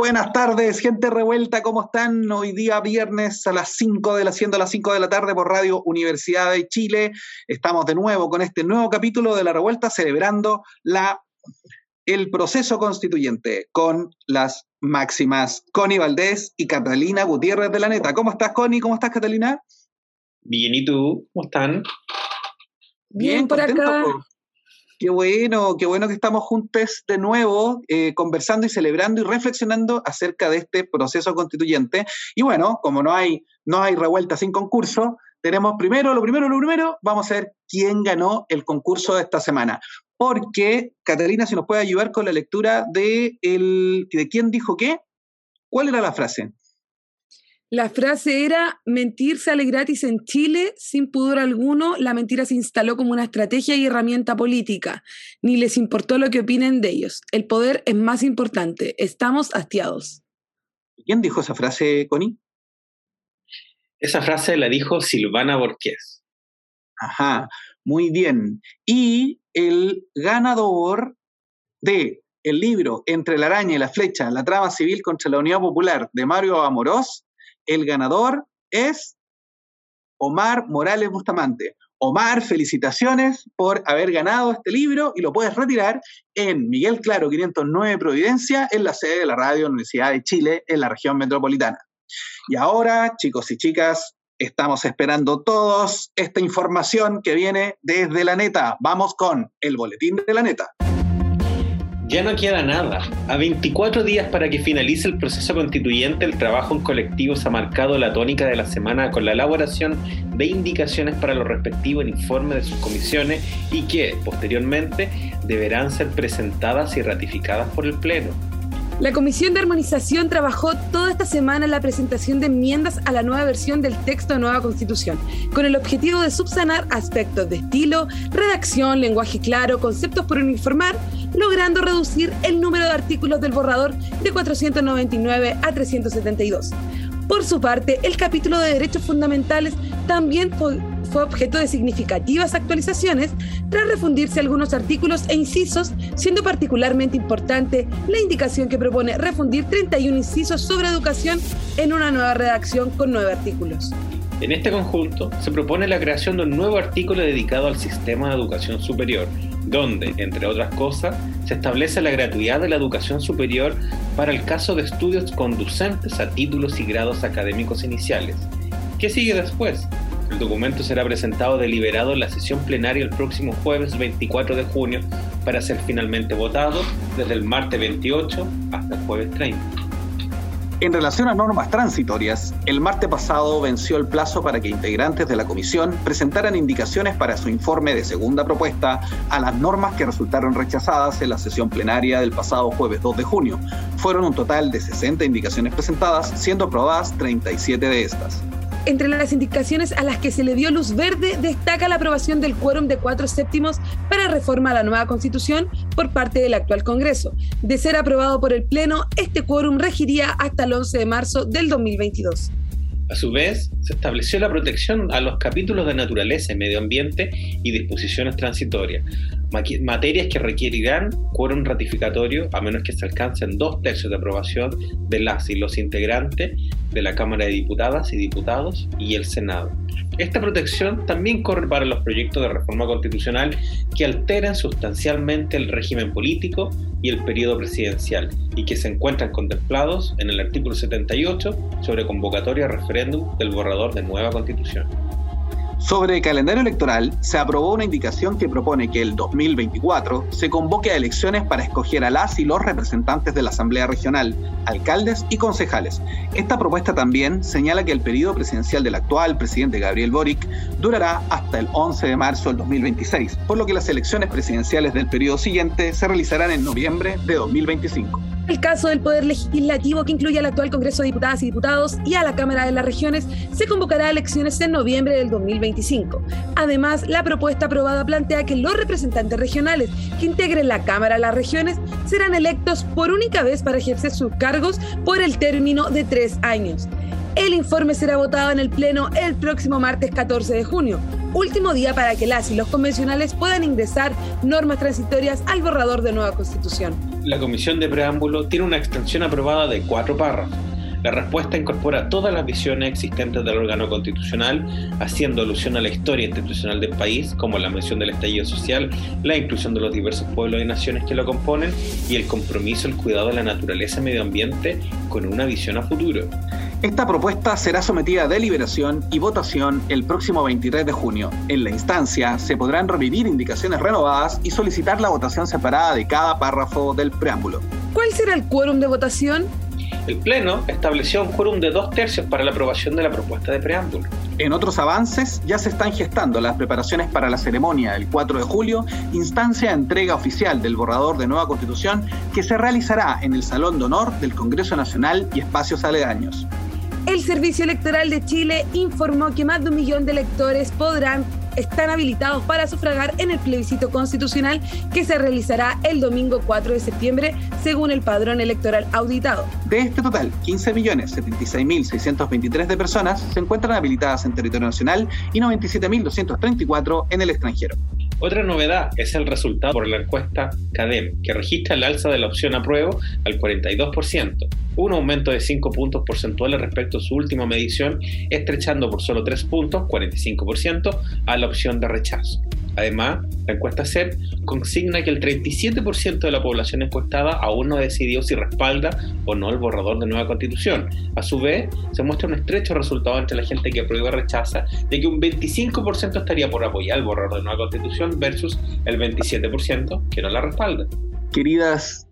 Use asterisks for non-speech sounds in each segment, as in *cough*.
Buenas tardes, gente revuelta, ¿cómo están? Hoy día viernes a las 5 de la siendo a las 5 de la tarde por Radio Universidad de Chile. Estamos de nuevo con este nuevo capítulo de La Revuelta celebrando la el proceso constituyente con las máximas Connie Valdés y Catalina Gutiérrez de la Neta. ¿Cómo estás, Connie? ¿Cómo estás, Catalina? Bien, ¿y tú? ¿Cómo están? Bien, por acá. Qué bueno, qué bueno que estamos juntos de nuevo, eh, conversando y celebrando y reflexionando acerca de este proceso constituyente. Y bueno, como no hay, no hay revuelta sin concurso, tenemos primero, lo primero, lo primero, vamos a ver quién ganó el concurso de esta semana. Porque, Catalina, si nos puede ayudar con la lectura de, el, de quién dijo qué, ¿cuál era la frase? La frase era, mentir sale gratis en Chile, sin pudor alguno, la mentira se instaló como una estrategia y herramienta política. Ni les importó lo que opinen de ellos. El poder es más importante. Estamos hastiados. ¿Quién dijo esa frase, Connie? Esa frase la dijo Silvana Borges. Ajá, muy bien. Y el ganador de el libro Entre la araña y la flecha, la trama civil contra la Unidad Popular de Mario Amorós el ganador es Omar Morales Bustamante. Omar, felicitaciones por haber ganado este libro y lo puedes retirar en Miguel Claro 509 Providencia, en la sede de la Radio Universidad de Chile, en la región metropolitana. Y ahora, chicos y chicas, estamos esperando todos esta información que viene desde la neta. Vamos con el boletín de la neta. Ya no queda nada. A 24 días para que finalice el proceso constituyente, el trabajo en colectivo se ha marcado la tónica de la semana con la elaboración de indicaciones para los respectivos informes de sus comisiones y que, posteriormente, deberán ser presentadas y ratificadas por el Pleno. La Comisión de Armonización trabajó toda esta semana en la presentación de enmiendas a la nueva versión del texto de nueva Constitución, con el objetivo de subsanar aspectos de estilo, redacción, lenguaje claro, conceptos por uniformar, logrando reducir el número de artículos del borrador de 499 a 372. Por su parte, el capítulo de derechos fundamentales también fue, objeto de significativas actualizaciones tras refundirse algunos artículos e incisos, siendo particularmente importante la indicación que propone refundir 31 incisos sobre educación en una nueva redacción con nueve artículos. En este conjunto se propone la creación de un nuevo artículo dedicado al sistema de educación superior, donde, entre otras cosas, se establece la gratuidad de la educación superior para el caso de estudios conducentes a títulos y grados académicos iniciales. ¿Qué sigue después? El documento será presentado deliberado en la sesión plenaria el próximo jueves 24 de junio para ser finalmente votado desde el martes 28 hasta el jueves 30. En relación a normas transitorias, el martes pasado venció el plazo para que integrantes de la comisión presentaran indicaciones para su informe de segunda propuesta a las normas que resultaron rechazadas en la sesión plenaria del pasado jueves 2 de junio. Fueron un total de 60 indicaciones presentadas, siendo aprobadas 37 de estas. Entre las indicaciones a las que se le dio luz verde destaca la aprobación del quórum de cuatro séptimos para reforma a la nueva constitución por parte del actual Congreso. De ser aprobado por el Pleno, este quórum regiría hasta el 11 de marzo del 2022. A su vez, se estableció la protección a los capítulos de naturaleza y medio ambiente y disposiciones transitorias, materias que requerirán quórum ratificatorio a menos que se alcancen dos tercios de aprobación de las y los integrantes de la Cámara de Diputadas y Diputados y el Senado. Esta protección también corre para los proyectos de reforma constitucional que alteren sustancialmente el régimen político y el periodo presidencial y que se encuentran contemplados en el artículo 78 sobre convocatoria a referéndum del borrador de nueva constitución. Sobre el calendario electoral, se aprobó una indicación que propone que el 2024 se convoque a elecciones para escoger a las y los representantes de la Asamblea Regional, alcaldes y concejales. Esta propuesta también señala que el periodo presidencial del actual presidente Gabriel Boric durará hasta el 11 de marzo del 2026, por lo que las elecciones presidenciales del periodo siguiente se realizarán en noviembre de 2025. El caso del Poder Legislativo, que incluye al actual Congreso de Diputadas y Diputados y a la Cámara de las Regiones, se convocará a elecciones en noviembre del 2025. Además, la propuesta aprobada plantea que los representantes regionales que integren la Cámara de las Regiones serán electos por única vez para ejercer sus cargos por el término de tres años. El informe será votado en el Pleno el próximo martes 14 de junio, último día para que las y los convencionales puedan ingresar normas transitorias al borrador de nueva constitución la Comisión de Preámbulo tiene una extensión aprobada de cuatro párrafos. La respuesta incorpora todas las visiones existentes del órgano constitucional, haciendo alusión a la historia institucional del país, como la mención del estallido social, la inclusión de los diversos pueblos y naciones que lo componen y el compromiso al cuidado de la naturaleza y medio ambiente con una visión a futuro. Esta propuesta será sometida a deliberación y votación el próximo 23 de junio. En la instancia se podrán revivir indicaciones renovadas y solicitar la votación separada de cada párrafo del preámbulo. ¿Cuál será el quórum de votación? El Pleno estableció un quórum de dos tercios para la aprobación de la propuesta de preámbulo. En otros avances, ya se están gestando las preparaciones para la ceremonia del 4 de julio, instancia de entrega oficial del borrador de nueva constitución que se realizará en el Salón de Honor del Congreso Nacional y espacios aledaños. El Servicio Electoral de Chile informó que más de un millón de electores podrán están habilitados para sufragar en el plebiscito constitucional que se realizará el domingo 4 de septiembre, según el padrón electoral auditado. De este total, 15.076.623 de personas se encuentran habilitadas en territorio nacional y 97.234 en el extranjero. Otra novedad es el resultado por la encuesta CADEM, que registra el alza de la opción apruebo al 42%, un aumento de 5 puntos porcentuales respecto a su última medición, estrechando por solo 3 puntos, 45%, a la opción de rechazo. Además, la encuesta CEP consigna que el 37% de la población encuestada aún no ha decidido si respalda o no el borrador de nueva constitución. A su vez, se muestra un estrecho resultado entre la gente que aprueba y rechaza, de que un 25% estaría por apoyar el borrador de nueva constitución versus el 27% que no la respalda. Queridas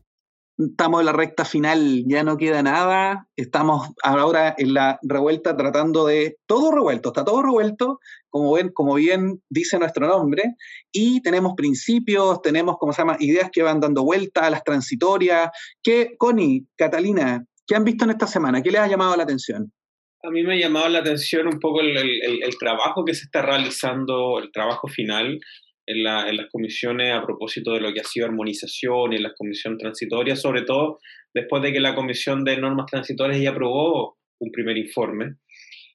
estamos en la recta final, ya no queda nada, estamos ahora en la revuelta tratando de todo revuelto, está todo revuelto, como ven, como bien dice nuestro nombre, y tenemos principios, tenemos, como se llama, ideas que van dando vuelta, las transitorias, que, Connie, Catalina, ¿qué han visto en esta semana? ¿Qué les ha llamado la atención? A mí me ha llamado la atención un poco el, el trabajo que se está realizando, el trabajo final, en, las comisiones a propósito de lo que ha sido armonización y en las comisiones transitorias, sobre todo después de que la comisión de normas transitorias ya aprobó un primer informe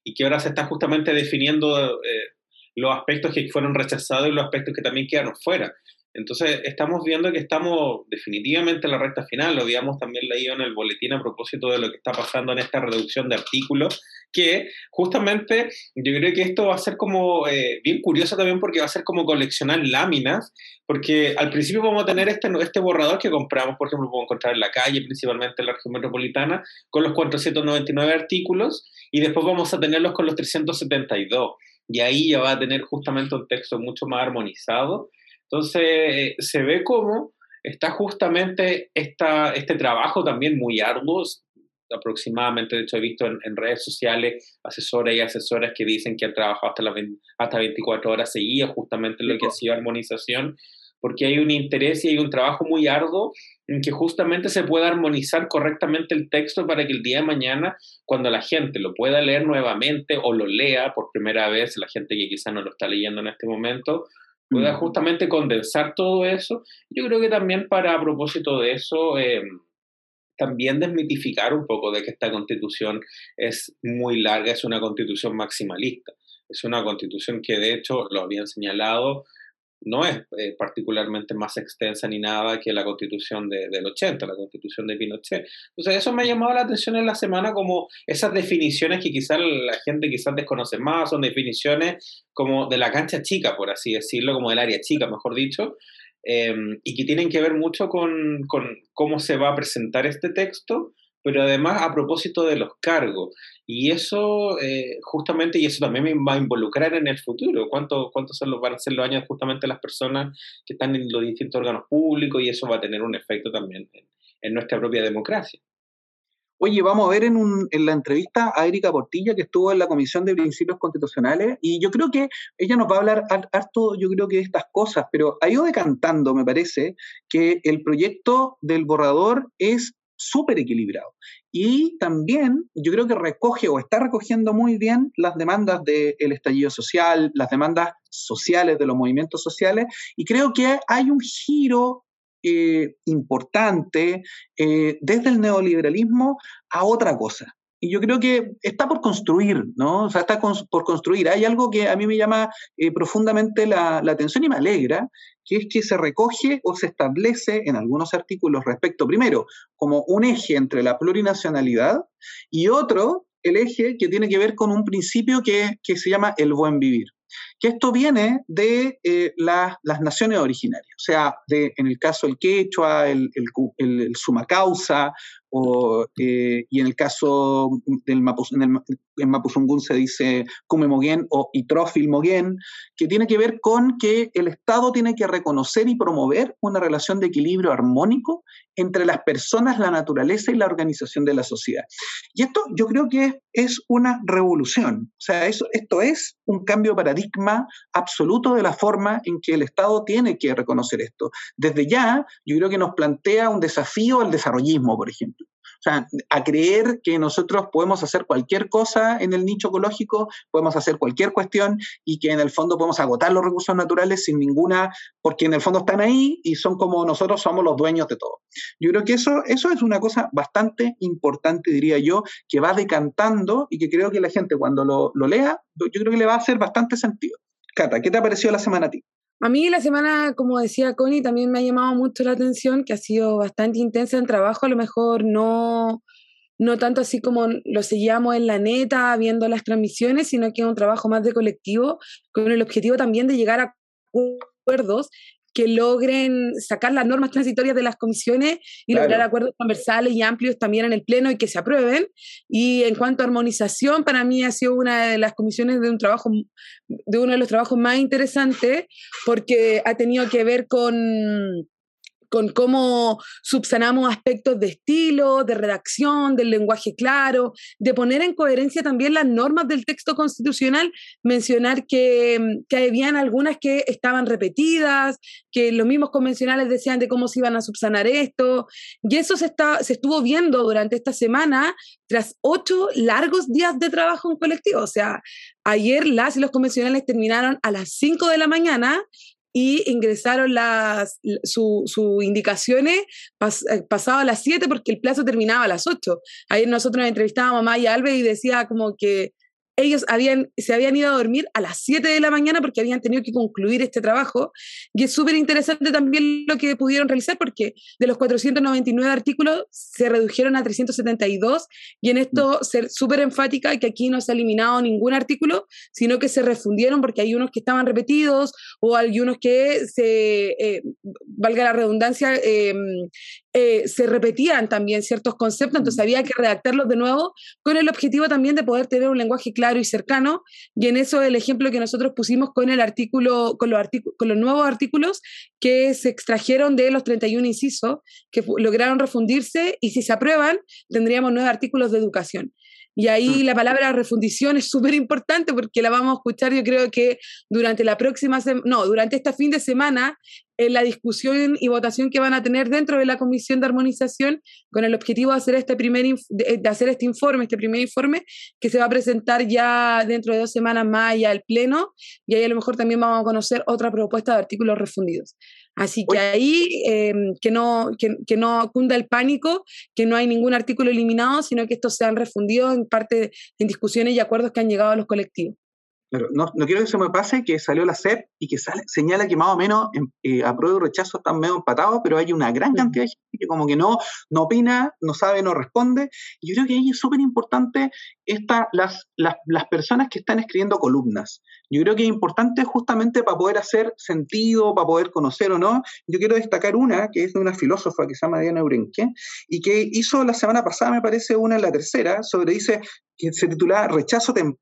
y que ahora se está justamente definiendo eh, los aspectos que fueron rechazados y los aspectos que también quedaron fuera. Entonces, estamos viendo que estamos definitivamente en la recta final, lo habíamos también leído en el boletín a propósito de lo que está pasando en esta reducción de artículos, que justamente yo creo que esto va a ser como eh, bien curioso también porque va a ser como coleccionar láminas, porque al principio vamos a tener este, este borrador que compramos, por ejemplo, lo podemos encontrar en la calle, principalmente en la región metropolitana, con los 499 artículos, y después vamos a tenerlos con los 372. Y ahí ya va a tener justamente un texto mucho más armonizado entonces, se ve cómo está justamente esta, este trabajo también muy arduo, aproximadamente, de hecho he visto en, redes sociales asesoras y asesoras que dicen que han trabajado hasta, las hasta 24 horas seguidas justamente lo que ha sido armonización, porque hay un interés y hay un trabajo muy arduo en que justamente se pueda armonizar correctamente el texto para que el día de mañana, cuando la gente lo pueda leer nuevamente o lo lea por primera vez, la gente que quizá no lo está leyendo en este momento, pueda justamente condensar todo eso. Yo creo que también para a propósito de eso, eh, también desmitificar un poco de que esta constitución es muy larga, es una constitución maximalista. Es una constitución que de hecho, lo habían señalado, no es eh, particularmente más extensa ni nada que la constitución de, del 80, la constitución de Pinochet. Entonces eso me ha llamado la atención en la semana como esas definiciones que quizás la gente quizás desconoce más, son definiciones como de la cancha chica, por así decirlo, como del área chica, mejor dicho, em, y que tienen que ver mucho con, con cómo se va a presentar este texto pero además a propósito de los cargos. Y eso, eh, justamente, y eso también me va a involucrar en el futuro. ¿Cuántos cuánto son los, van a ser los años justamente las personas que están en los distintos órganos públicos? Y eso va a tener un efecto también en, nuestra propia democracia. Oye, vamos a ver en, un, en, la entrevista a Erika Portilla, que estuvo en la Comisión de Principios Constitucionales, y yo creo que ella nos va a hablar harto, yo creo que de estas cosas, pero ha ido decantando, me parece, que el proyecto del borrador es súper equilibrado. Y también yo creo que recoge o está recogiendo muy bien las demandas del estallido social, las demandas sociales de los movimientos sociales, y creo que hay un giro eh, importante eh, desde el neoliberalismo a otra cosa. Y yo creo que está por construir, ¿no? O sea, está por construir. Hay algo que a mí me llama eh, profundamente la, la, atención y me alegra, que es que se recoge o se establece en algunos artículos respecto, primero, como un eje entre la plurinacionalidad y otro, el eje que tiene que ver con un principio que, que se llama el buen vivir que esto viene de eh, las naciones originarias, o sea, de, en el caso del quechua, el, el, el, sumacausa, o, eh, y en el caso del Mapuz, en, el, en se dice Kume Moguen o Itrofil Moguen, que tiene que ver con que el Estado tiene que reconocer y promover una relación de equilibrio armónico entre las personas, la naturaleza y la organización de la sociedad. Y esto yo creo que es una revolución, o sea, eso, esto es un cambio de paradigma absoluto de la forma en que el Estado tiene que reconocer esto. Desde ya, yo creo que nos plantea un desafío al desarrollismo, por ejemplo. O sea, a creer que nosotros podemos hacer cualquier cosa en el nicho ecológico, podemos hacer cualquier cuestión y que en el fondo podemos agotar los recursos naturales sin ninguna, porque en el fondo están ahí y son como nosotros somos los dueños de todo. Yo creo que eso, eso es una cosa bastante importante, diría yo, que va decantando y que creo que la gente cuando lo, lo lea, yo creo que le va a hacer bastante sentido. Cata, ¿qué te ha parecido la semana a ti? A mí la semana, como decía Connie, también me ha llamado mucho la atención, que ha sido bastante intensa en trabajo, a lo mejor no, no tanto así como lo seguíamos en la neta, viendo las transmisiones, sino que es un trabajo más de colectivo, con el objetivo también de llegar a acuerdos que logren sacar las normas transitorias de las comisiones y lograr acuerdos transversales y amplios también en el Pleno y que se aprueben. Y en cuanto a armonización, para mí ha sido una de las comisiones de un trabajo, de uno de los trabajos más interesantes, porque ha tenido que ver con con cómo subsanamos aspectos de estilo, de redacción, del lenguaje claro, de poner en coherencia también las normas del texto constitucional, mencionar que, que habían algunas que estaban repetidas, que los mismos convencionales decían de cómo se iban a subsanar esto, y eso se, está, se estuvo viendo durante esta semana tras ocho largos días de trabajo en colectivo. O sea, ayer las y los convencionales terminaron a las cinco de la mañana y ingresaron las sus su indicaciones pas, eh, pasado a las 7 porque el plazo terminaba a las 8. Ayer nosotros entrevistábamos a Maya Alves y decía como que ellos habían, se habían ido a dormir a las 7 de la mañana porque habían tenido que concluir este trabajo. Y es súper interesante también lo que pudieron realizar porque de los 499 artículos se redujeron a 372 y en esto mm. ser súper enfática que aquí no se ha eliminado ningún artículo, sino que se refundieron porque hay unos que estaban repetidos o hay unos que se, eh, valga la redundancia, eh, eh, se repetían también ciertos conceptos, entonces mm. había que redactarlos de nuevo con el objetivo también de poder tener un lenguaje claro y cercano. Y en eso el ejemplo que nosotros pusimos con el artículo, con los, con los nuevos artículos que se extrajeron de los 31 incisos, que lograron refundirse y si se aprueban, tendríamos nueve artículos de educación. Y ahí mm. la palabra refundición es súper importante porque la vamos a escuchar yo creo que durante la próxima, no, durante este fin de semana en la discusión y votación que van a tener dentro de la Comisión de Armonización con el objetivo de hacer este primer de, hacer este informe, este primer informe que se va a presentar ya dentro de dos semanas más ya al Pleno y ahí a lo mejor también vamos a conocer otra propuesta de artículos refundidos. Así que ahí em, que, no, que, no cunda el pánico, que no hay ningún artículo eliminado, sino que estos se han refundido en parte en discusiones y acuerdos que han llegado a los colectivos no, quiero que se me pase que salió la SEP y que sale, señala que más o menos eh, apruebo y rechazo están medio empatados, pero hay una gran cantidad de gente que como que no, no opina, no sabe, no responde. Y yo creo que ahí es súper importante las, las, las, personas que están escribiendo columnas. Yo creo que es importante justamente para poder hacer sentido, para poder conocer o no. Yo quiero destacar una que es de una filósofa que se llama Diana Urenque y que hizo la semana pasada, me parece, una en la tercera, sobre, dice, que se titula Rechazo temporal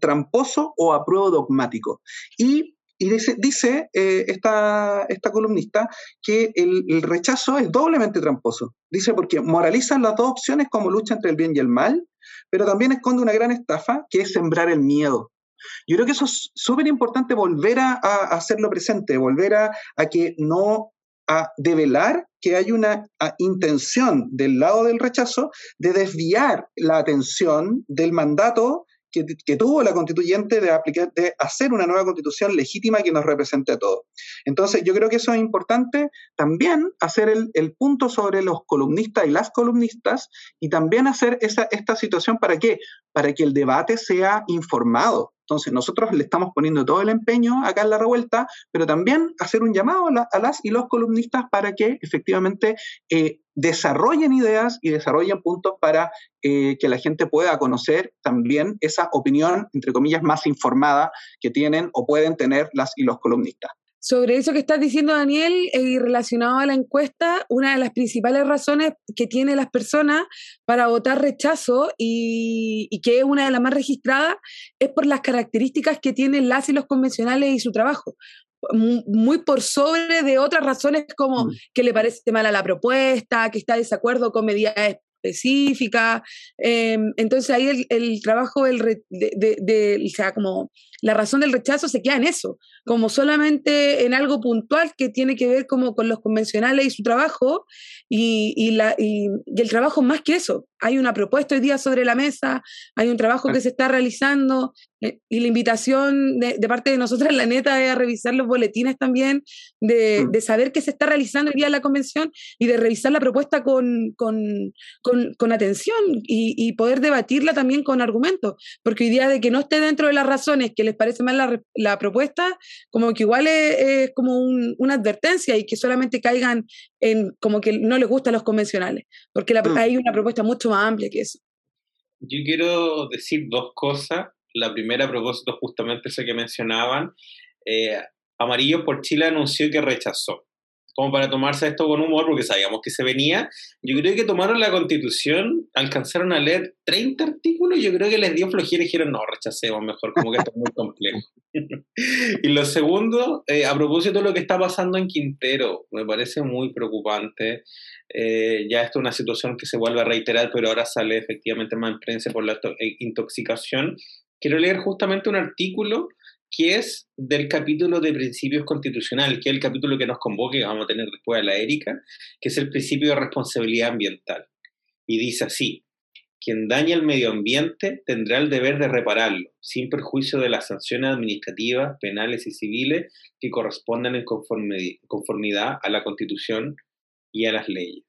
tramposo o apruebo dogmático. Y, dice, eh, esta, esta, columnista que el, rechazo es doblemente tramposo. Dice porque moralizan las dos opciones como lucha entre el bien y el mal, pero también esconde una gran estafa que es sembrar el miedo. Yo creo que eso es súper importante volver a, hacerlo presente, volver a, a, que no a develar que hay una intención del lado del rechazo de desviar la atención del mandato que, tuvo la constituyente de, aplicar, de hacer una nueva constitución legítima que nos represente a todos. Entonces, yo creo que eso es importante también hacer el, punto sobre los columnistas y las columnistas y también hacer esa, esta situación para qué? Para que el debate sea informado. Entonces, nosotros le estamos poniendo todo el empeño acá en la revuelta, pero también hacer un llamado a, las y los columnistas para que efectivamente eh, desarrollen ideas y desarrollen puntos para eh, que la gente pueda conocer también esa opinión, entre comillas, más informada que tienen o pueden tener las y los columnistas. Sobre eso que estás diciendo, Daniel, eh, y relacionado a la encuesta, una de las principales razones que tienen las personas para votar rechazo y, y, que es una de las más registradas es por las características que tienen las y los convencionales y su trabajo muy por sobre de otras razones como mm. que le parece mala la propuesta, que está de desacuerdo con medidas específicas. Em, entonces ahí el, trabajo del de, de, o sea, como la razón del rechazo se queda en eso, como solamente en algo puntual que tiene que ver como con los convencionales y su trabajo, y, y, la, y, el trabajo más que eso. Hay una propuesta hoy día sobre la mesa, hay un trabajo que se está realizando, eh, y la invitación de, parte de nosotras, la neta, es a revisar los boletines también, de, mm. de saber qué se está realizando hoy día en la convención y de revisar la propuesta con, con, con, con atención y, y, poder debatirla también con argumentos, porque hoy día de que no esté dentro de las razones que les parece mal la, la propuesta, como que igual es, como una advertencia y que solamente caigan en como que no les gustan los convencionales, porque mm. hay una propuesta mucho más amplia que eso. Yo quiero decir dos cosas. La primera, a propósito justamente eso que mencionaban, eh, Amarillo por Chile anunció que rechazó como para tomarse esto con humor, porque sabíamos que se venía. Yo creo que tomaron la constitución, alcanzaron a leer 30 artículos, yo creo que les dio flojera y dijeron, no, rechacemos mejor, como que esto es muy complejo. *laughs* y lo segundo, eh, a propósito de lo que está pasando en Quintero, me parece muy preocupante. Eh, ya esto es una situación que se vuelve a reiterar, pero ahora sale efectivamente más en prensa por la eh, intoxicación. Quiero leer justamente un artículo que es del capítulo de principios constitucionales, que es el capítulo que nos convoque, que vamos a tener después a la Erika, que es el principio de responsabilidad ambiental. Y dice así, quien daña el medio ambiente tendrá el deber de repararlo, sin perjuicio de las sanciones administrativas, penales y civiles que correspondan en conformidad a la Constitución y a las leyes.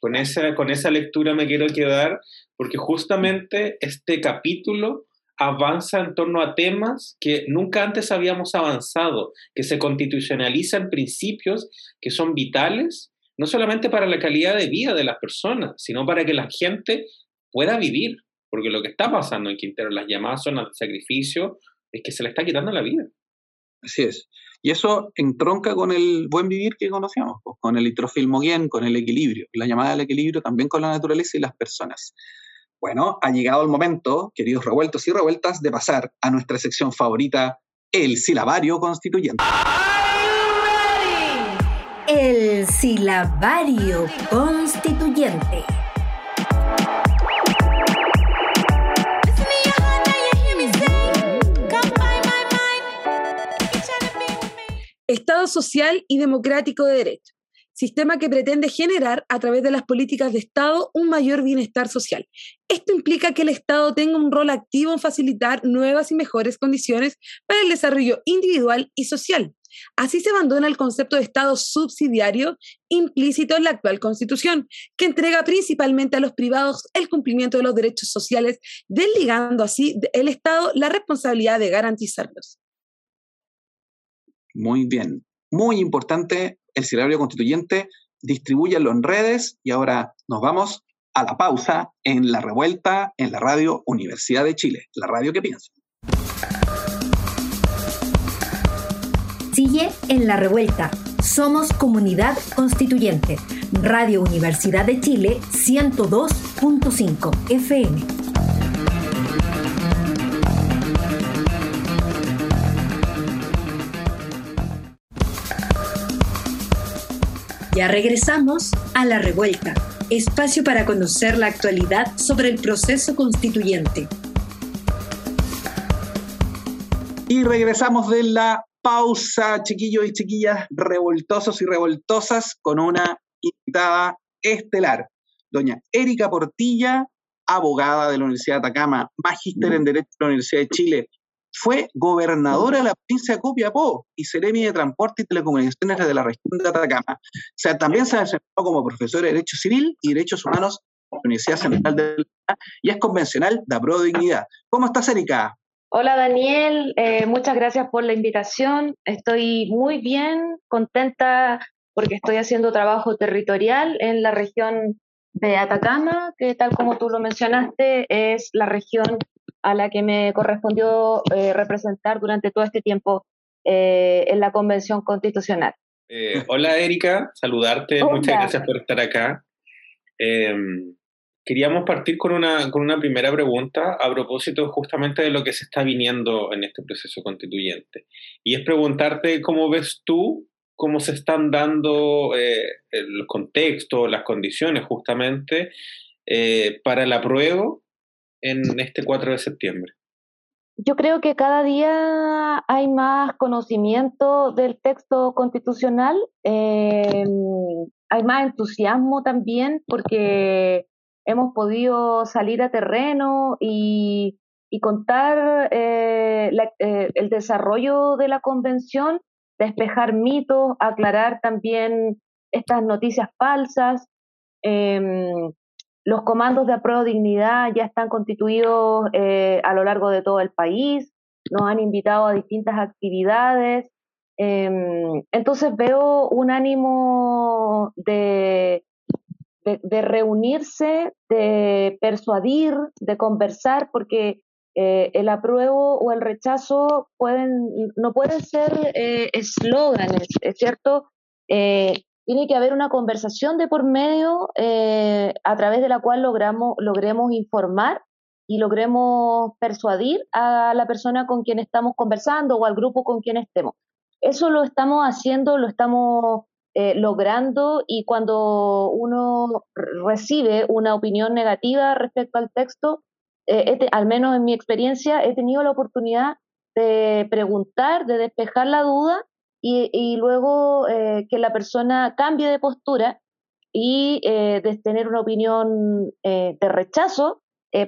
Con esa, con esa lectura me quiero quedar porque justamente este capítulo avanza en torno a temas que nunca antes habíamos avanzado, que se constitucionalizan principios que son vitales, no solamente para la calidad de vida de las personas, sino para que la gente pueda vivir, porque lo que está pasando en Quintero, las llamadas zonas de sacrificio, es que se le está quitando la vida. Así es. Y eso entronca con el buen vivir que conocíamos, pues, con el bien, con el equilibrio, la llamada al equilibrio también con la naturaleza y las personas. Bueno, ha llegado el momento, queridos revueltos y revueltas, de pasar a nuestra sección favorita, el silabario constituyente. El silabario constituyente. Estado social y democrático de derecho sistema que pretende generar a través de las políticas de Estado un mayor bienestar social. Esto implica que el Estado tenga un rol activo en facilitar nuevas y mejores condiciones para el desarrollo individual y social. Así se abandona el concepto de Estado subsidiario implícito en la actual Constitución, que entrega principalmente a los privados el cumplimiento de los derechos sociales, desligando así el Estado la responsabilidad de garantizarlos. Muy bien. Muy importante el silabario constituyente, distribúyanlo en redes y ahora nos vamos a la pausa en la revuelta en la radio Universidad de Chile, la radio que piensa. Sigue en la revuelta. Somos comunidad constituyente. Radio Universidad de Chile 102.5 FM. Ya regresamos a La Revuelta, espacio para conocer la actualidad sobre el proceso constituyente. Y regresamos de la pausa, chiquillos y chiquillas, revoltosos y revoltosas, con una invitada estelar, doña Erika Portilla, abogada de la Universidad de Atacama, magíster en Derecho de la Universidad de Chile, fue gobernadora de la provincia de Copiapó y seremi de Transporte y Telecomunicaciones de la región de Atacama. O sea, también se ha desempeñado como profesora de Derecho Civil y Derechos Humanos en la Universidad Central de la y es convencional de Pro Dignidad. ¿Cómo estás, Erika? Hola Daniel, eh, muchas gracias por la invitación. Estoy muy bien, contenta porque estoy haciendo trabajo territorial en la región de Atacama, que tal como tú lo mencionaste, es la región a la que me correspondió eh, representar durante todo este tiempo eh, en la Convención Constitucional. hola Erika, saludarte, muchas gracias por estar acá. Em, Queríamos partir con una, con una primera pregunta a propósito justamente de lo que se está viniendo en este proceso constituyente. Y es preguntarte cómo ves tú cómo se están dando eh, los contextos, las condiciones justamente eh, para el apruebo en este 4 de septiembre. Yo creo que cada día hay más conocimiento del texto constitucional, eh, hay más entusiasmo también porque hemos podido salir a terreno y, contar eh, eh, el desarrollo de la convención, despejar mitos, aclarar también estas noticias falsas. Em, los comandos de apruebo dignidad ya están constituidos eh, a lo largo de todo el país, nos han invitado a distintas actividades. Em, entonces veo un ánimo de, reunirse, de persuadir, de conversar, porque eh, el apruebo o el rechazo pueden, no pueden ser eh, eslóganes, ¿es cierto? Tiene que haber una conversación de por medio a través de la cual logramos, logremos informar y logremos persuadir a la persona con quien estamos conversando o al grupo con quien estemos. Eso lo estamos haciendo, lo estamos eh, logrando y cuando uno recibe una opinión negativa respecto al texto, eh, al menos en mi experiencia, he tenido la oportunidad de preguntar, de despejar la duda y, luego eh, que la persona cambie de postura y de tener una opinión de rechazo,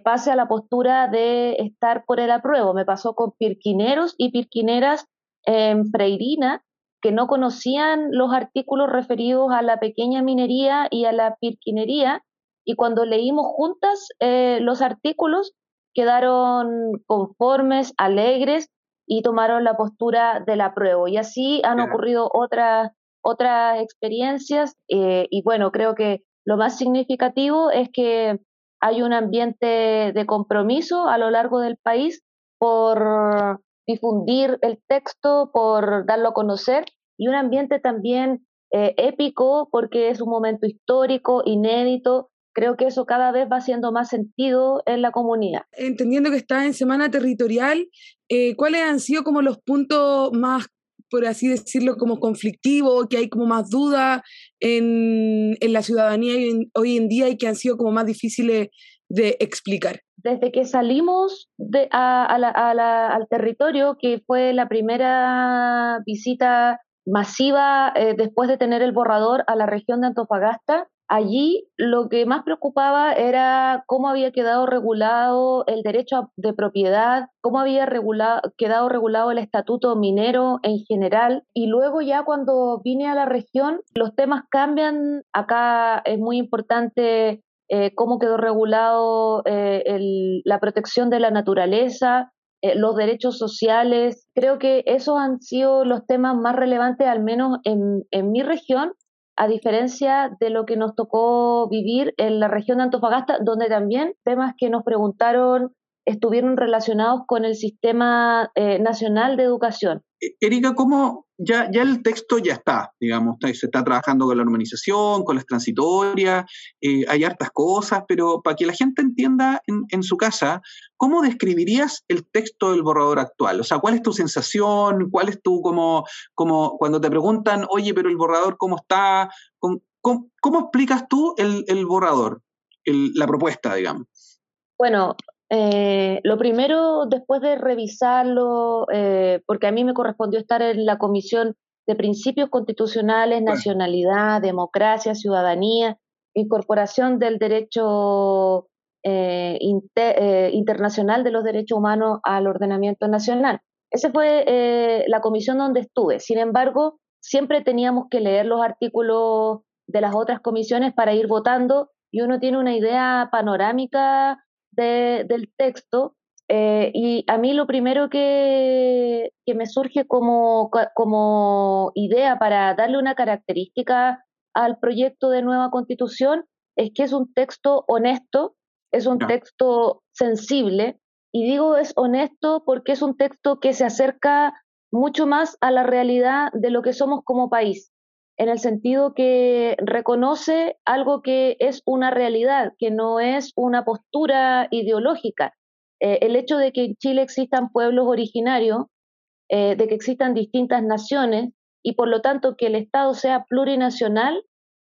pase a la postura de estar por el apruebo. Me pasó con pirquineros y pirquineras en Freirina, que no conocían los artículos referidos a la pequeña minería y a la pirquinería, y cuando leímos juntas eh, los artículos quedaron conformes, alegres y tomaron la postura del apruebo. Y así han ocurrido otras, otras experiencias eh, y bueno, creo que lo más significativo es que hay un ambiente de compromiso a lo largo del país por difundir el texto, por darlo a conocer y un ambiente también eh, épico porque es un momento histórico, inédito. Creo que eso cada vez va haciendo más sentido en la comunidad. Entendiendo que está en semana territorial, eh, ¿cuáles han sido como los puntos más por así decirlo, como conflictivos, que hay como más dudas en, en, la ciudadanía hoy en, día y que han sido como más difíciles de explicar? Desde que salimos de, a, al territorio, que fue la primera visita masiva eh, después de tener el borrador a la región de Antofagasta, allí lo que más preocupaba era cómo había quedado regulado el derecho de propiedad, cómo había quedado regulado el estatuto minero en general. Y luego ya cuando vine a la región, los temas cambian. Acá es muy importante eh, cómo quedó regulado eh, la protección de la naturaleza, eh, los derechos sociales. Creo que esos han sido los temas más relevantes, al menos en, en mi región, a diferencia de lo que nos tocó vivir en la región de Antofagasta, donde también temas que nos preguntaron estuvieron relacionados con el sistema eh, nacional de educación. E, Erika, ¿cómo ya, ya el texto ya está, digamos, se está trabajando con la normalización, con las transitorias, eh, hay hartas cosas, pero para que la gente entienda en, su casa, ¿cómo describirías el texto del borrador actual? O sea, ¿cuál es tu sensación? ¿Cuál es tu, como, como cuando te preguntan, oye, pero el borrador, ¿cómo está? ¿Cómo, cómo, explicas tú el, el borrador, la propuesta, digamos? Bueno, Eh, lo primero, después de revisarlo, eh, porque a mí me correspondió estar en la Comisión de Principios Constitucionales, Nacionalidad, Democracia, Ciudadanía, Incorporación del Derecho eh, Internacional de los Derechos Humanos al ordenamiento nacional. Esa fue la comisión donde estuve. Sin embargo, siempre teníamos que leer los artículos de las otras comisiones para ir votando y uno tiene una idea panorámica del texto. Eh, y a mí lo primero que, que me surge como, como idea para darle una característica al proyecto de nueva constitución es que es un texto honesto, es un texto sensible, y digo es honesto porque es un texto que se acerca mucho más a la realidad de lo que somos como país en el sentido que reconoce algo que es una realidad, que no es una postura ideológica. Eh, el hecho de que en Chile existan pueblos originarios, eh, de que existan distintas naciones y por lo tanto que el Estado sea plurinacional,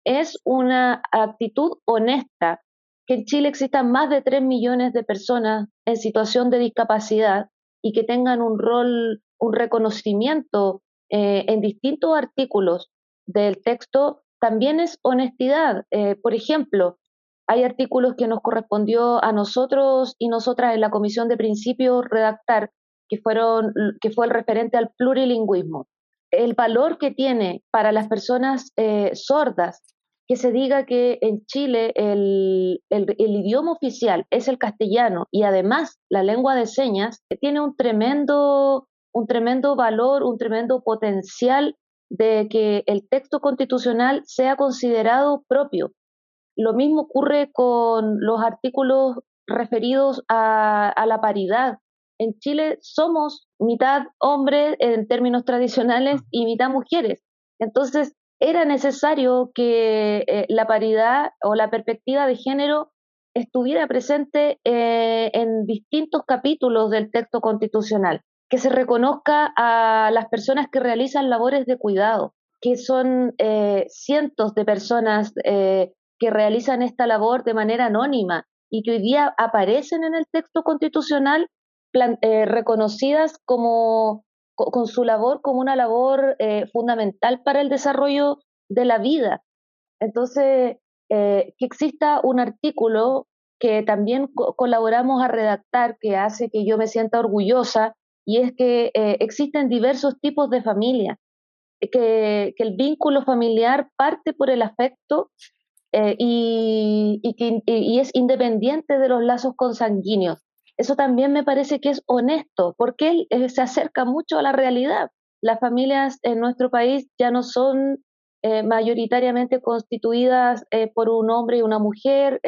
es una actitud honesta. Que en Chile existan más de 3 millones de personas en situación de discapacidad y que tengan un rol, un reconocimiento eh, en distintos artículos del texto también es honestidad. Eh, por ejemplo, hay artículos que nos correspondió a nosotros y nosotras en la Comisión de Principios redactar, que, fueron, que fue el referente al plurilingüismo. El valor que tiene para las personas eh, sordas que se diga que en Chile el, el, idioma oficial es el castellano y además la lengua de señas tiene un tremendo, un tremendo valor, un tremendo potencial de que el texto constitucional sea considerado propio. Lo mismo ocurre con los artículos referidos a, la paridad. En Chile somos mitad hombres en términos tradicionales y mitad mujeres. Entonces, era necesario que eh, la paridad o la perspectiva de género estuviera presente eh, en distintos capítulos del texto constitucional que se reconozca a las personas que realizan labores de cuidado, que son eh, cientos de personas eh, que realizan esta labor de manera anónima y que hoy día aparecen en el texto constitucional eh, reconocidas como con su labor como una labor fundamental para el desarrollo de la vida. Entonces, que exista un artículo que también colaboramos a redactar, que hace que yo me sienta orgullosa y es que eh, existen diversos tipos de familia, que, el vínculo familiar parte por el afecto eh, y, que, y es independiente de los lazos consanguíneos. Eso también me parece que es honesto, porque él eh, se acerca mucho a la realidad. Las familias en nuestro país ya no son mayoritariamente constituidas por un hombre y una mujer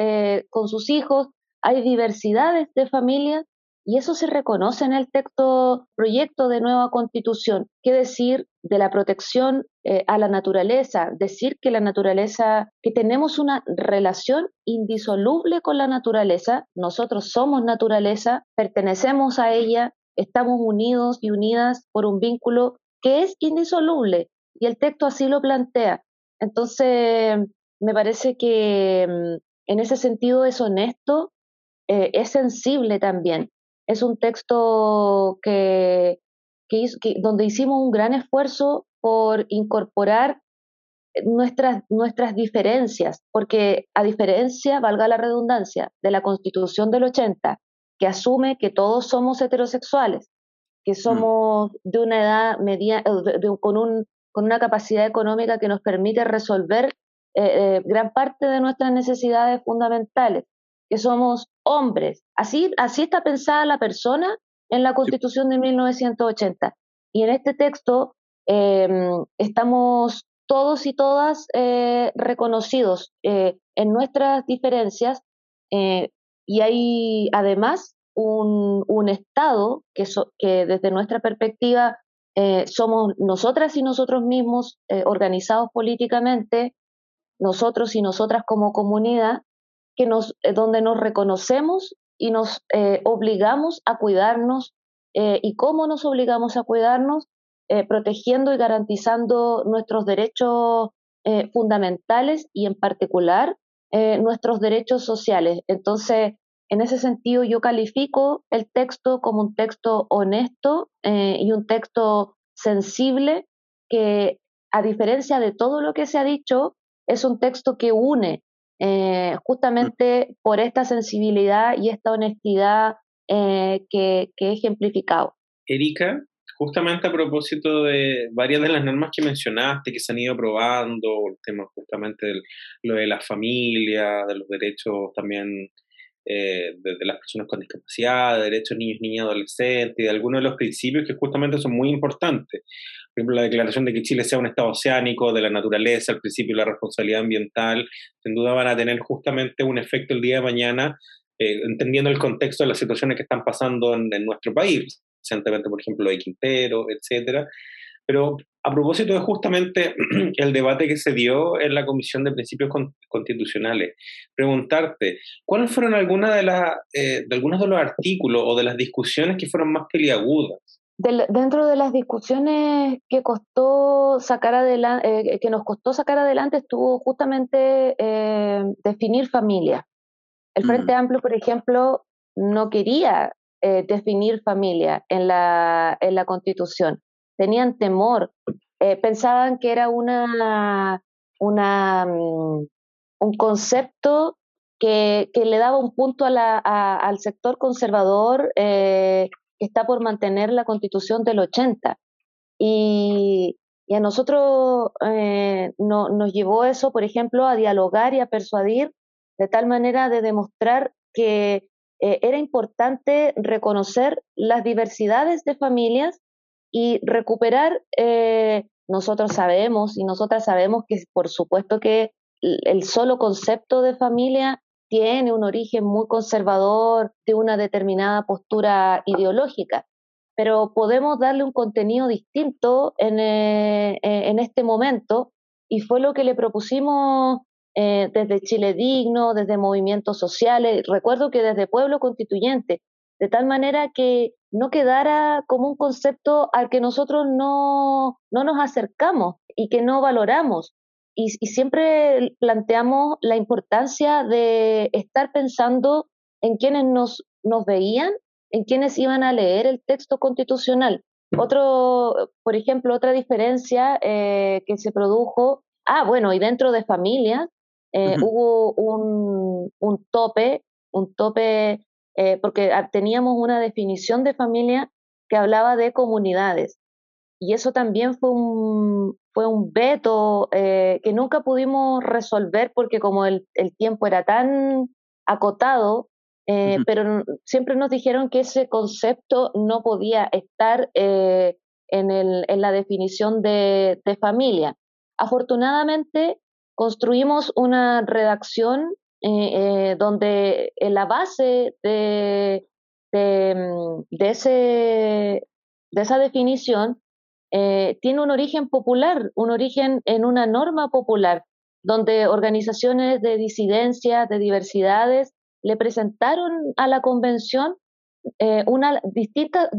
con sus hijos. Hay diversidades de familias y eso se reconoce en el texto proyecto de nueva constitución. ¿Qué decir de la protección eh, a la naturaleza? Decir que la naturaleza, que tenemos una relación indisoluble con la naturaleza, nosotros somos naturaleza, pertenecemos a ella, estamos unidos y unidas por un vínculo que es indisoluble y el texto así lo plantea. Entonces, me parece que mm, en ese sentido es honesto, eh, es sensible también es un texto que, donde hicimos un gran esfuerzo por incorporar nuestras, nuestras diferencias, porque a diferencia, valga la redundancia, de la Constitución del 80, que asume que todos somos heterosexuales, que mm. somos de una edad media, con, un, con una capacidad económica que nos permite resolver eh, eh, gran parte de nuestras necesidades fundamentales, que somos hombres. Así, así está pensada la persona en la Constitución de 1980. Y en este texto em, estamos todos y todas eh, reconocidos eh, en nuestras diferencias eh, y hay además un, Estado que, que, desde nuestra perspectiva somos nosotras y nosotros mismos organizados políticamente, nosotros y nosotras como comunidad, que eh, donde nos reconocemos y nos eh, obligamos a cuidarnos eh, y cómo nos obligamos a cuidarnos, protegiendo y garantizando nuestros derechos fundamentales y en particular nuestros derechos sociales. Entonces, en ese sentido yo califico el texto como un texto honesto y un texto sensible que a diferencia de todo lo que se ha dicho, es un texto que une eh, justamente por esta sensibilidad y esta honestidad eh, que, que he ejemplificado. Erika, justamente a propósito de varias de las normas que mencionaste, que se han ido aprobando, el tema justamente de lo de la familia, de los derechos también eh, de, las personas con discapacidad, de derechos de niños, niñas, adolescentes, y de algunos de los principios que justamente son muy importantes. Por ejemplo, la declaración de que Chile sea un estado oceánico, de la naturaleza, el principio de la responsabilidad ambiental, sin duda van a tener justamente un efecto el día de mañana, eh, entendiendo el contexto de las situaciones que están pasando en, en nuestro país recientemente, por ejemplo, de Quintero, etcétera. Pero a propósito de justamente *clears throat* el debate que se dio en la Comisión de Principios Constitucionales, preguntarte, ¿cuáles fueron algunas de, las, eh, de algunos de los artículos o de las discusiones que fueron más peliagudas? Dentro de las discusiones que costó sacar adelante, eh, que nos costó sacar adelante, estuvo justamente eh, definir familia. El Frente. Amplio, por ejemplo, no quería eh, definir familia en la, en la Constitución. Tenían temor, pensaban que era una, una, mm, un concepto que, que, le daba un punto a la, al sector conservador que está por mantener la Constitución del 80. Y, a nosotros no, nos llevó eso, por ejemplo, a dialogar y a persuadir de tal manera de demostrar que eh, era importante reconocer las diversidades de familias y recuperar, eh, nosotros sabemos y nosotras sabemos que por supuesto que el solo concepto de familia tiene un origen muy conservador de una determinada postura ideológica, pero podemos darle un contenido distinto en, eh, en este momento y fue lo que le propusimos eh, desde Chile Digno, desde movimientos sociales, recuerdo que desde Pueblo Constituyente, de tal manera que no quedara como un concepto al que nosotros no, no nos acercamos y que no valoramos. Y, siempre planteamos la importancia de estar pensando en quienes nos, nos veían, en quienes iban a leer el texto constitucional. Otro, por ejemplo, otra diferencia eh, que se produjo, ah, bueno, y dentro de familias, eh, hubo un, un, tope, un tope, eh, porque teníamos una definición de familia que hablaba de comunidades. Y eso también fue un, fue un veto eh, que nunca pudimos resolver porque como el, el tiempo era tan acotado, pero siempre nos dijeron que ese concepto no podía estar en, el, en, la definición de, de familia. Afortunadamente, construimos una redacción eh, eh, donde la base de, mm, de, ese, de esa definición eh, tiene un origen popular, un origen en una norma popular, donde organizaciones de disidencias, de diversidades, le presentaron a la convención una distinta,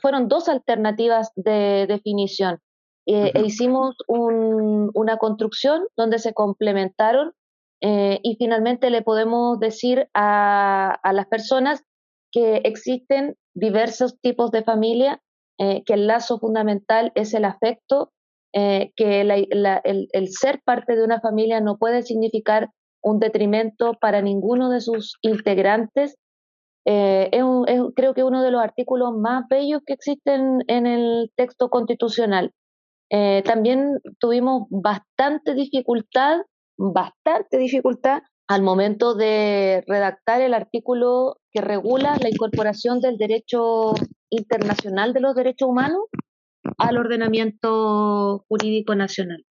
fueron dos alternativas de definición. Eh, e hicimos una construcción donde se complementaron eh, y finalmente le podemos decir a, las personas que existen diversos tipos de familia, eh, que el lazo fundamental es el afecto, que el, ser parte de una familia no puede significar un detrimento para ninguno de sus integrantes. es, creo que uno de los artículos más bellos que existen en el texto constitucional. Eh, también tuvimos bastante dificultad, bastante dificultad al momento de redactar el artículo que regula la incorporación del derecho internacional de los derechos humanos al ordenamiento jurídico nacional.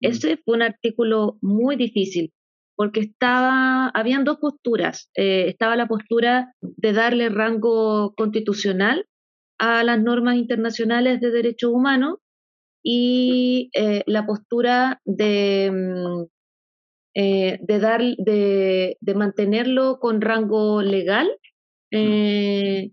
Mm. Ese fue un artículo muy difícil porque estaba, habían dos posturas. Eh, estaba la postura de darle rango constitucional a las normas internacionales de derechos humanos y eh, la postura de, mm, eh, de, dar, de, de, mantenerlo con rango legal. Eh,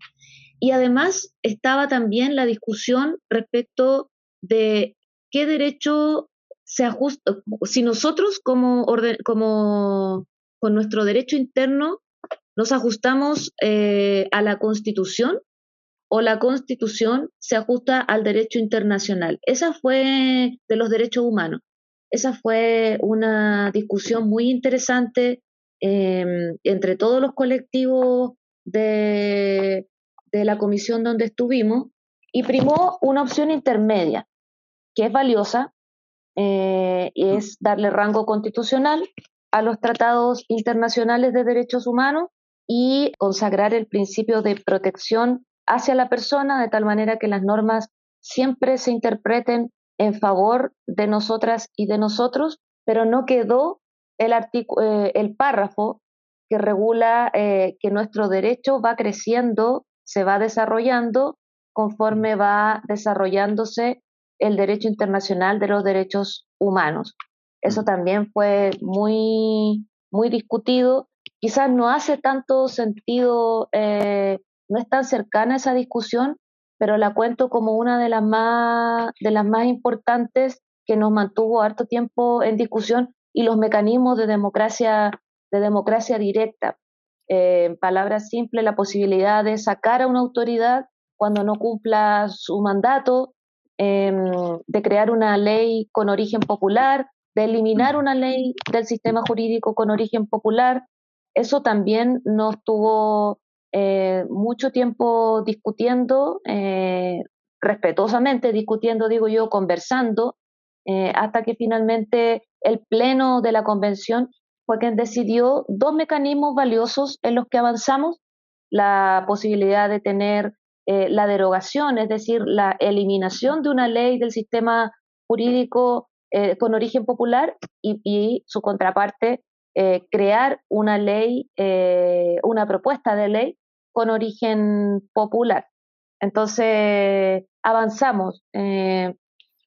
y además estaba también la discusión respecto de qué derecho se ajusta, si nosotros como, orden, como con nuestro derecho interno nos ajustamos eh, a la Constitución o la Constitución se ajusta al derecho internacional. Esa fue de los derechos humanos. Esa fue una discusión muy interesante em, entre todos los colectivos de, de la comisión donde estuvimos y primó una opción intermedia, que es valiosa, eh, es darle rango constitucional a los tratados internacionales de derechos humanos y consagrar el principio de protección hacia la persona de tal manera que las normas siempre se interpreten en favor de nosotras y de nosotros, pero no quedó el, eh, el párrafo que regula eh, que nuestro derecho va creciendo, se va desarrollando conforme va desarrollándose el derecho internacional de los derechos humanos. Eso también fue muy, muy discutido. Quizás no hace tanto sentido, eh, no es tan cercana esa discusión, pero la cuento como una de las más, de las más importantes que nos mantuvo harto tiempo en discusión y los mecanismos de democracia, de democracia directa. Eh, en palabras simples, la posibilidad de sacar a una autoridad cuando no cumpla su mandato, Em, de crear una ley con origen popular, de eliminar una ley del sistema jurídico con origen popular. Eso también nos tuvo eh, mucho tiempo discutiendo, eh, respetuosamente discutiendo, digo yo, conversando, eh, hasta que finalmente el Pleno de la Convención fue quien decidió dos mecanismos valiosos en los que avanzamos, la posibilidad de tener eh, la derogación, es decir, la eliminación de una ley del sistema jurídico eh, con origen popular y, su contraparte, crear una ley, una propuesta de ley con origen popular. Entonces, avanzamos.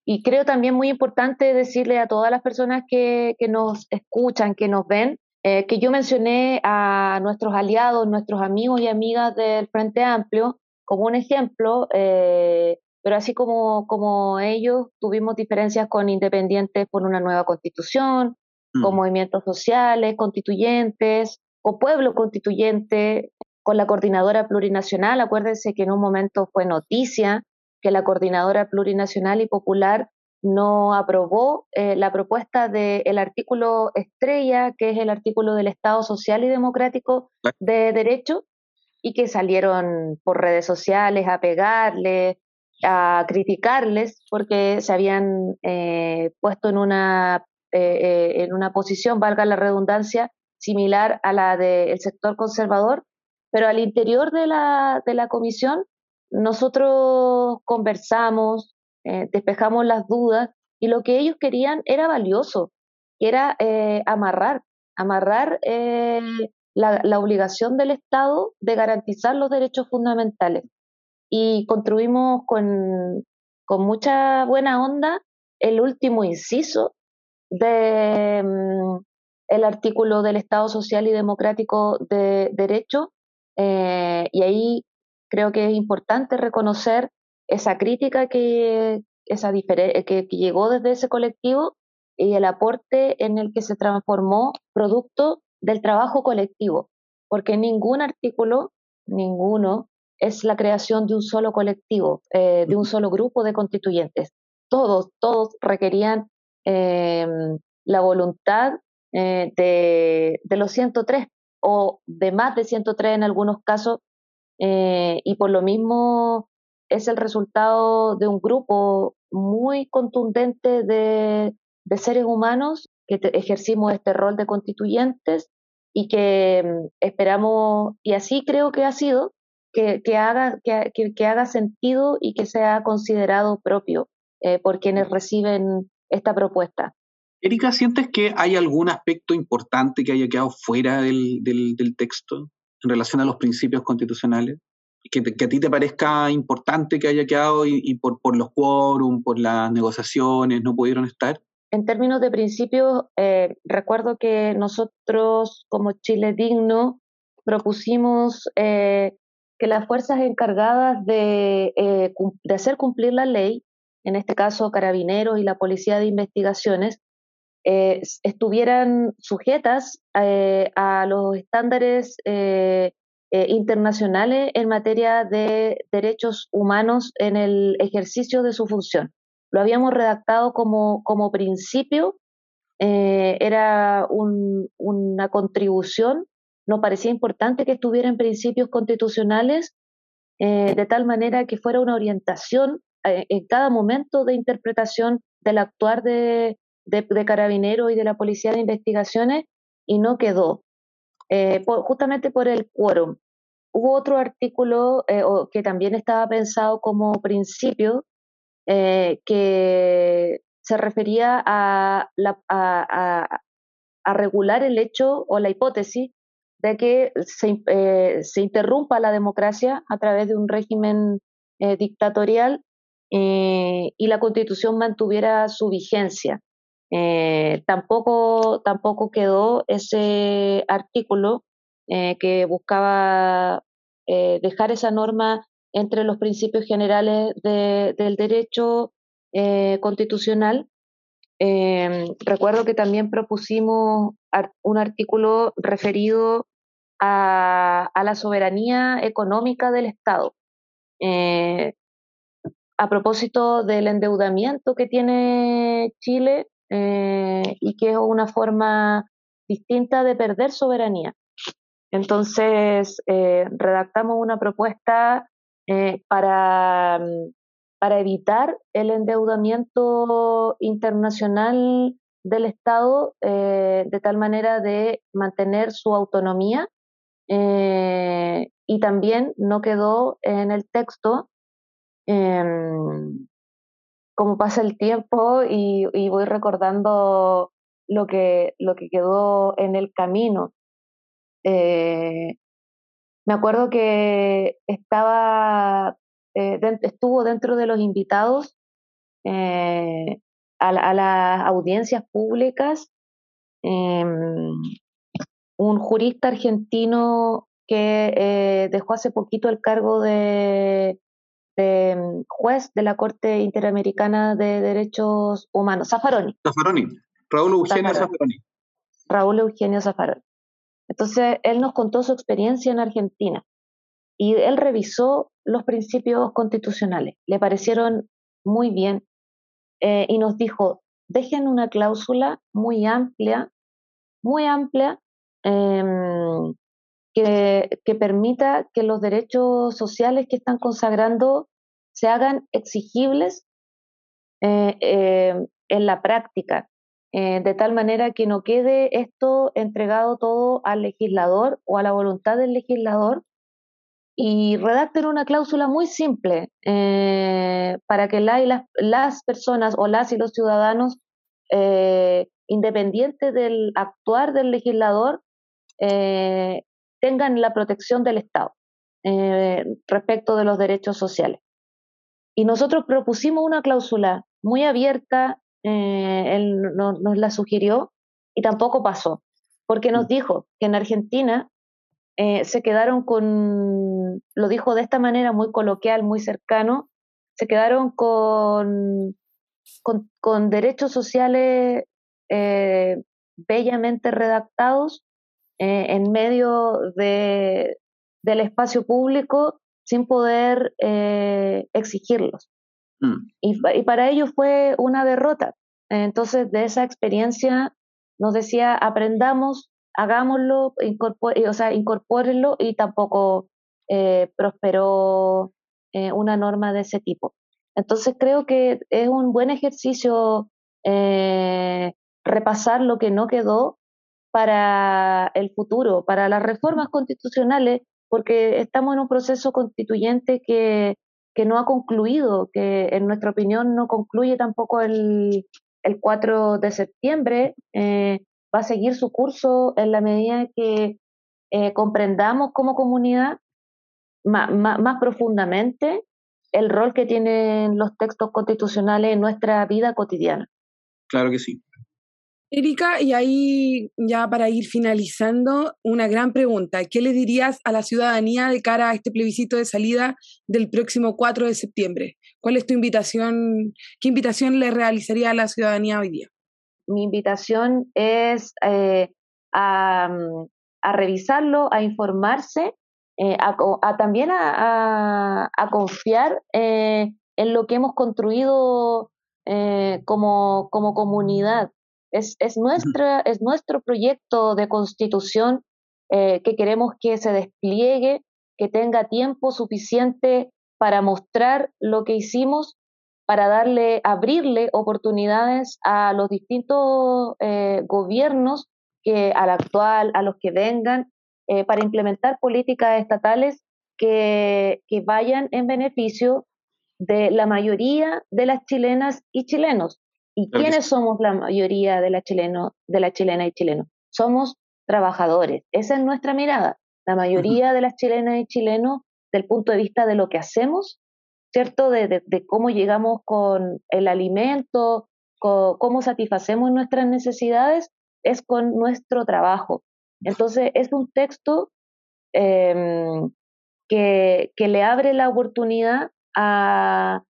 y creo también muy importante decirle a todas las personas que, que nos escuchan, que nos ven, que yo mencioné a nuestros aliados, nuestros amigos y amigas del Frente Amplio, como un ejemplo, eh, pero así como, como ellos tuvimos diferencias con independientes por una nueva constitución, con mm. movimientos sociales, constituyentes, o pueblo constituyente, con la coordinadora plurinacional. Acuérdense que en un momento fue noticia que la coordinadora plurinacional y popular no aprobó eh, la propuesta del artículo estrella, que es el artículo del Estado Social y Democrático de Derecho, y que salieron por redes sociales a pegarles, a criticarles porque se habían eh, puesto en una, eh, eh, en una posición, valga la redundancia, similar a la del sector conservador, pero al interior de la, de la comisión nosotros conversamos, despejamos las dudas y lo que ellos querían era valioso, era amarrar, amarrar la, obligación del Estado de garantizar los derechos fundamentales. Y construimos con, mucha buena onda el último inciso de mm, el artículo del Estado Social y Democrático de Derecho eh, y ahí creo que es importante reconocer esa crítica que, esa que, que, llegó desde ese colectivo y el aporte en el que se transformó producto del trabajo colectivo, porque ningún artículo, ninguno, es la creación de un solo colectivo, eh, de un solo grupo de constituyentes. Todos, todos requerían em, la voluntad eh, de, de, los 103 o de más de 103 en algunos casos, eh, y por lo mismo es el resultado de un grupo muy contundente de, de seres humanos que ejercimos este rol de constituyentes y que mm, esperamos, y así creo que ha sido, que, que haga, que, que, haga sentido y que sea considerado propio eh, por quienes reciben esta propuesta. Erika, ¿sientes que hay algún aspecto importante que haya quedado fuera del, del, texto en relación a los principios constitucionales? Que, que, a ti te parezca importante que haya quedado y, por, por los quórum, por las negociaciones, no pudieron estar? en términos de principio, eh, recuerdo que nosotros como Chile Digno propusimos eh, que las fuerzas encargadas de, eh, de, hacer cumplir la ley, en este caso carabineros y la policía de investigaciones, eh, estuvieran sujetas eh, a los estándares internacionales en materia de derechos humanos en el ejercicio de su función. Lo habíamos redactado como, como principio, era una contribución, nos parecía importante que estuviera en principios constitucionales de tal manera que fuera una orientación en cada momento de interpretación del actuar de, de, Carabineros y de la Policía de Investigaciones y no quedó, eh, justamente por el quórum. Hubo otro artículo eh, que también estaba pensado como principio eh, que se refería a, regular el hecho o la hipótesis de que se, se interrumpa la democracia a través de un régimen dictatorial y la constitución mantuviera su vigencia. Eh, tampoco, tampoco quedó ese artículo eh, que buscaba eh, dejar esa norma entre los principios generales del derecho constitucional. recuerdo que también propusimos un artículo referido a, a la soberanía económica del Estado. a propósito del endeudamiento que tiene Chile, eh, y que es una forma distinta de perder soberanía. Entonces, eh, redactamos una propuesta eh, para, para evitar el endeudamiento internacional del Estado de tal manera de mantener su autonomía y también no quedó en el texto em, como pasa el tiempo y, voy recordando lo que, lo que quedó en el camino. Eh, me acuerdo que estaba, eh, estuvo dentro de los invitados eh, a, las audiencias públicas em, un jurista argentino que dejó hace poquito el cargo de Mm, juez de la Corte Interamericana de Derechos Humanos, Zaffaroni. Zaffaroni, Raúl Eugenio Zaffaroni. Raúl Eugenio Zaffaroni. Entonces, él nos contó su experiencia en Argentina y él revisó los principios constitucionales, le parecieron muy bien eh, y nos dijo, dejen una cláusula muy amplia, muy amplia, em, que, permita que los derechos sociales que están consagrando se hagan exigibles eh, eh, en la práctica, eh, de tal manera que no quede esto entregado todo al legislador o a la voluntad del legislador y redacten una cláusula muy simple para que las, las, personas o las y los ciudadanos, independientes del actuar del legislador, tengan la protección del Estado eh, respecto de los derechos sociales. Y nosotros propusimos una cláusula muy abierta, eh, él nos la sugirió y tampoco pasó, porque nos mm. dijo que en Argentina eh, se quedaron con, lo dijo de esta manera muy coloquial, muy cercano, se quedaron con, con derechos sociales bellamente redactados eh, en medio de, del espacio público sin poder eh, exigirlos. Mm. Y, para ellos fue una derrota. Entonces, de esa experiencia nos decía, aprendamos, hagámoslo, o sea, incorpórenlo y tampoco eh, prosperó una norma de ese tipo. Entonces, creo que es un buen ejercicio repasar lo que no quedó para el futuro, para las reformas constitucionales, porque estamos en un proceso constituyente que, no ha concluido, que en nuestra opinión no concluye tampoco el, el 4 de septiembre, eh, va a seguir su curso en la medida que eh, comprendamos como comunidad más profundamente el rol que tienen los textos constitucionales en nuestra vida cotidiana. Claro que sí. Erika, y ahí ya para ir finalizando, una gran pregunta. ¿Qué le dirías a la ciudadanía de cara a este plebiscito de salida del próximo 4 de septiembre? ¿Cuál es tu invitación? ¿Qué invitación le realizaría a la ciudadanía hoy día? mi invitación es eh, a, revisarlo, a informarse, eh, a, también a, confiar en lo que hemos construido como comunidad. Es, es, nuestra, es nuestro proyecto de constitución que queremos que se despliegue, que tenga tiempo suficiente para mostrar lo que hicimos, para darle, abrirle oportunidades a los distintos eh, gobiernos, que, al actual, a los que vengan, eh, para implementar políticas estatales que, que vayan en beneficio de la mayoría de las chilenas y chilenos. ¿Y quiénes somos la mayoría de la, chileno, de la chilena y chilenos? Somos trabajadores. Esa es nuestra mirada. La mayoría de las chilenas y chilenos del punto de vista de lo que hacemos, ¿cierto? De, cómo llegamos con el alimento, cómo satisfacemos nuestras necesidades, es con nuestro trabajo. Entonces, es un texto em, que, le abre la oportunidad a,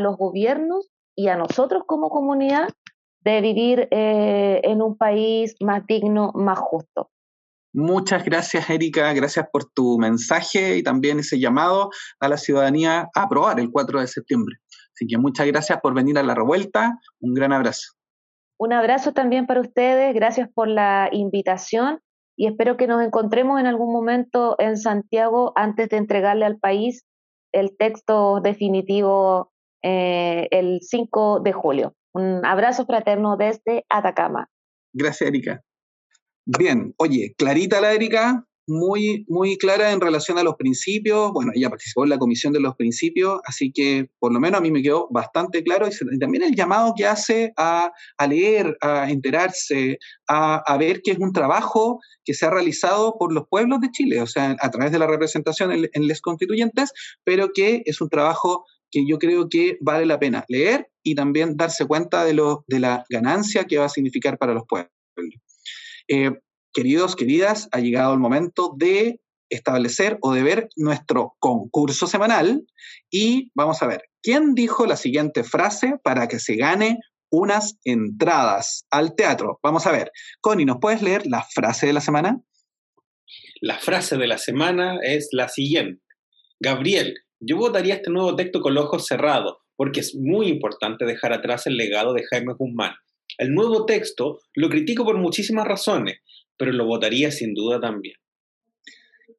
los gobiernos y a nosotros como comunidad de vivir eh, en un país más digno, más justo. Muchas gracias, Erika. Gracias por tu mensaje y también ese llamado a la ciudadanía a aprobar el 4 de septiembre. Así que muchas gracias por venir a la revuelta. Un gran abrazo. Un abrazo también para ustedes. Gracias por la invitación y espero que nos encontremos en algún momento en Santiago antes de entregarle al país el texto definitivo eh, el 5 de julio. Un abrazo fraterno desde Atacama. Gracias, Erika. Bien, oye, clarita la Erika, muy, muy clara en relación a los principios. Bueno, ella participó en la comisión de los principios, así que por lo menos a mí me quedó bastante claro. Y también el llamado que hace a, leer, a enterarse, a, ver que es un trabajo que se ha realizado por los pueblos de Chile, o sea, a través de la representación en, en les constituyentes, pero que es un trabajo que yo creo que vale la pena leer y también darse cuenta de, lo, de la ganancia que va a significar para los pueblos. Eh, queridos, queridas, ha llegado el momento de establecer o de ver nuestro concurso semanal y vamos a ver, ¿quién dijo la siguiente frase para que se gane unas entradas al teatro? Vamos a ver, Connie, ¿nos puedes leer la frase de la semana? La frase de la semana es la siguiente. Gabriel, yo votaría este nuevo texto con los ojos cerrados porque es muy importante dejar atrás el legado de Jaime Guzmán. El nuevo texto lo critico por muchísimas razones, pero lo votaría sin duda también.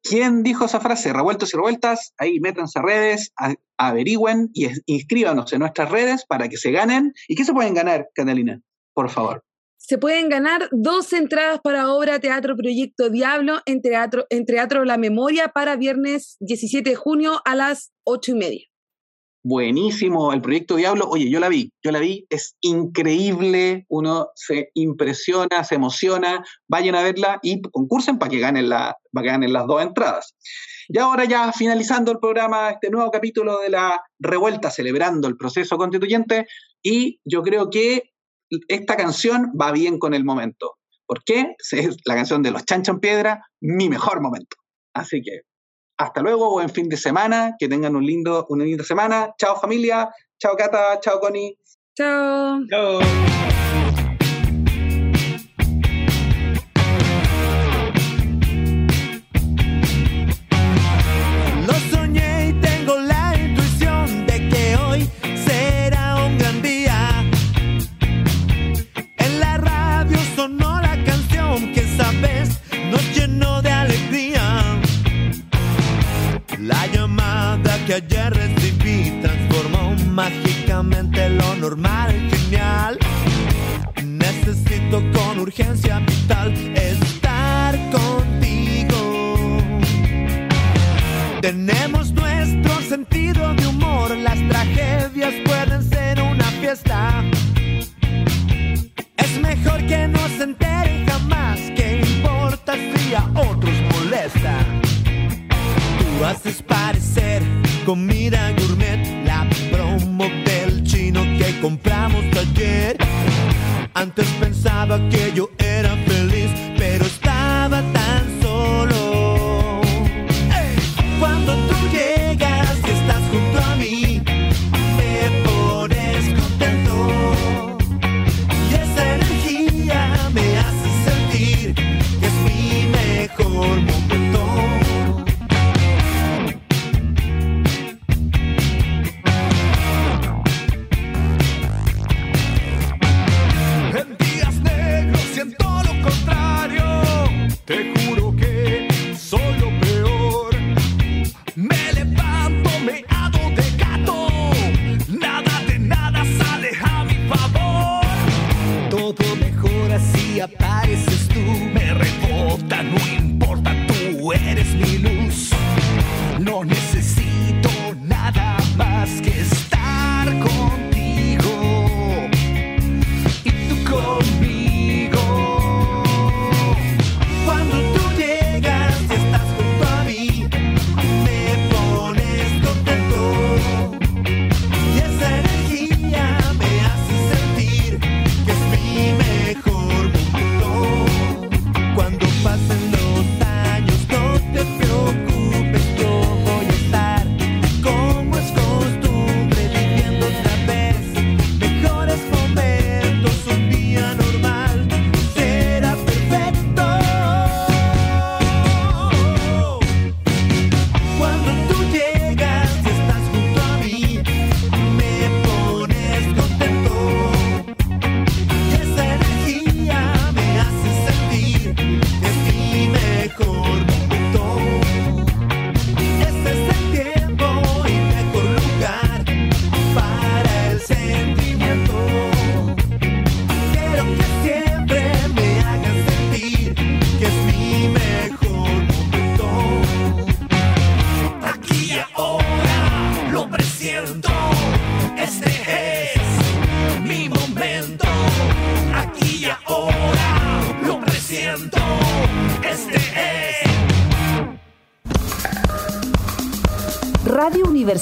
¿Quién dijo esa frase? Revueltos y revueltas, ahí métanse a redes, averigüen y inscríbanos en nuestras redes para que se ganen. ¿Y qué se pueden ganar, Catalina? Por favor. Se pueden ganar dos entradas para obra Teatro Proyecto Diablo en Teatro, en Teatro La Memoria para viernes 17 de junio a las 8 y media. Buenísimo, el proyecto Diablo. Oye, yo la vi, yo la vi, es increíble, uno se impresiona, se emociona. Vayan a verla y concursen para que ganen, la, para que ganen las dos entradas. Y ahora ya finalizando el programa, este nuevo capítulo de la revuelta, celebrando el proceso constituyente, y yo creo que esta canción va bien con el momento. ¿Por qué? Es la canción de los Chancho en Piedra, mi mejor momento. Así que hasta luego, buen fin de semana, que tengan un lindo, una linda semana. Chao familia, chao Cata, chao Connie. Chao. Chao. Ayer recibí transformó mágicamente lo normal en genial. Necesito con urgencia vital estar contigo. Tenemos nuestro sentido de humor, las tragedias pueden ser una fiesta. Es mejor que no se enteren jamás, que importa si a otros molesta. Tú haces parecer comida gourmet, la promo del chino que compramos ayer. Antes pensaba que yo era feliz,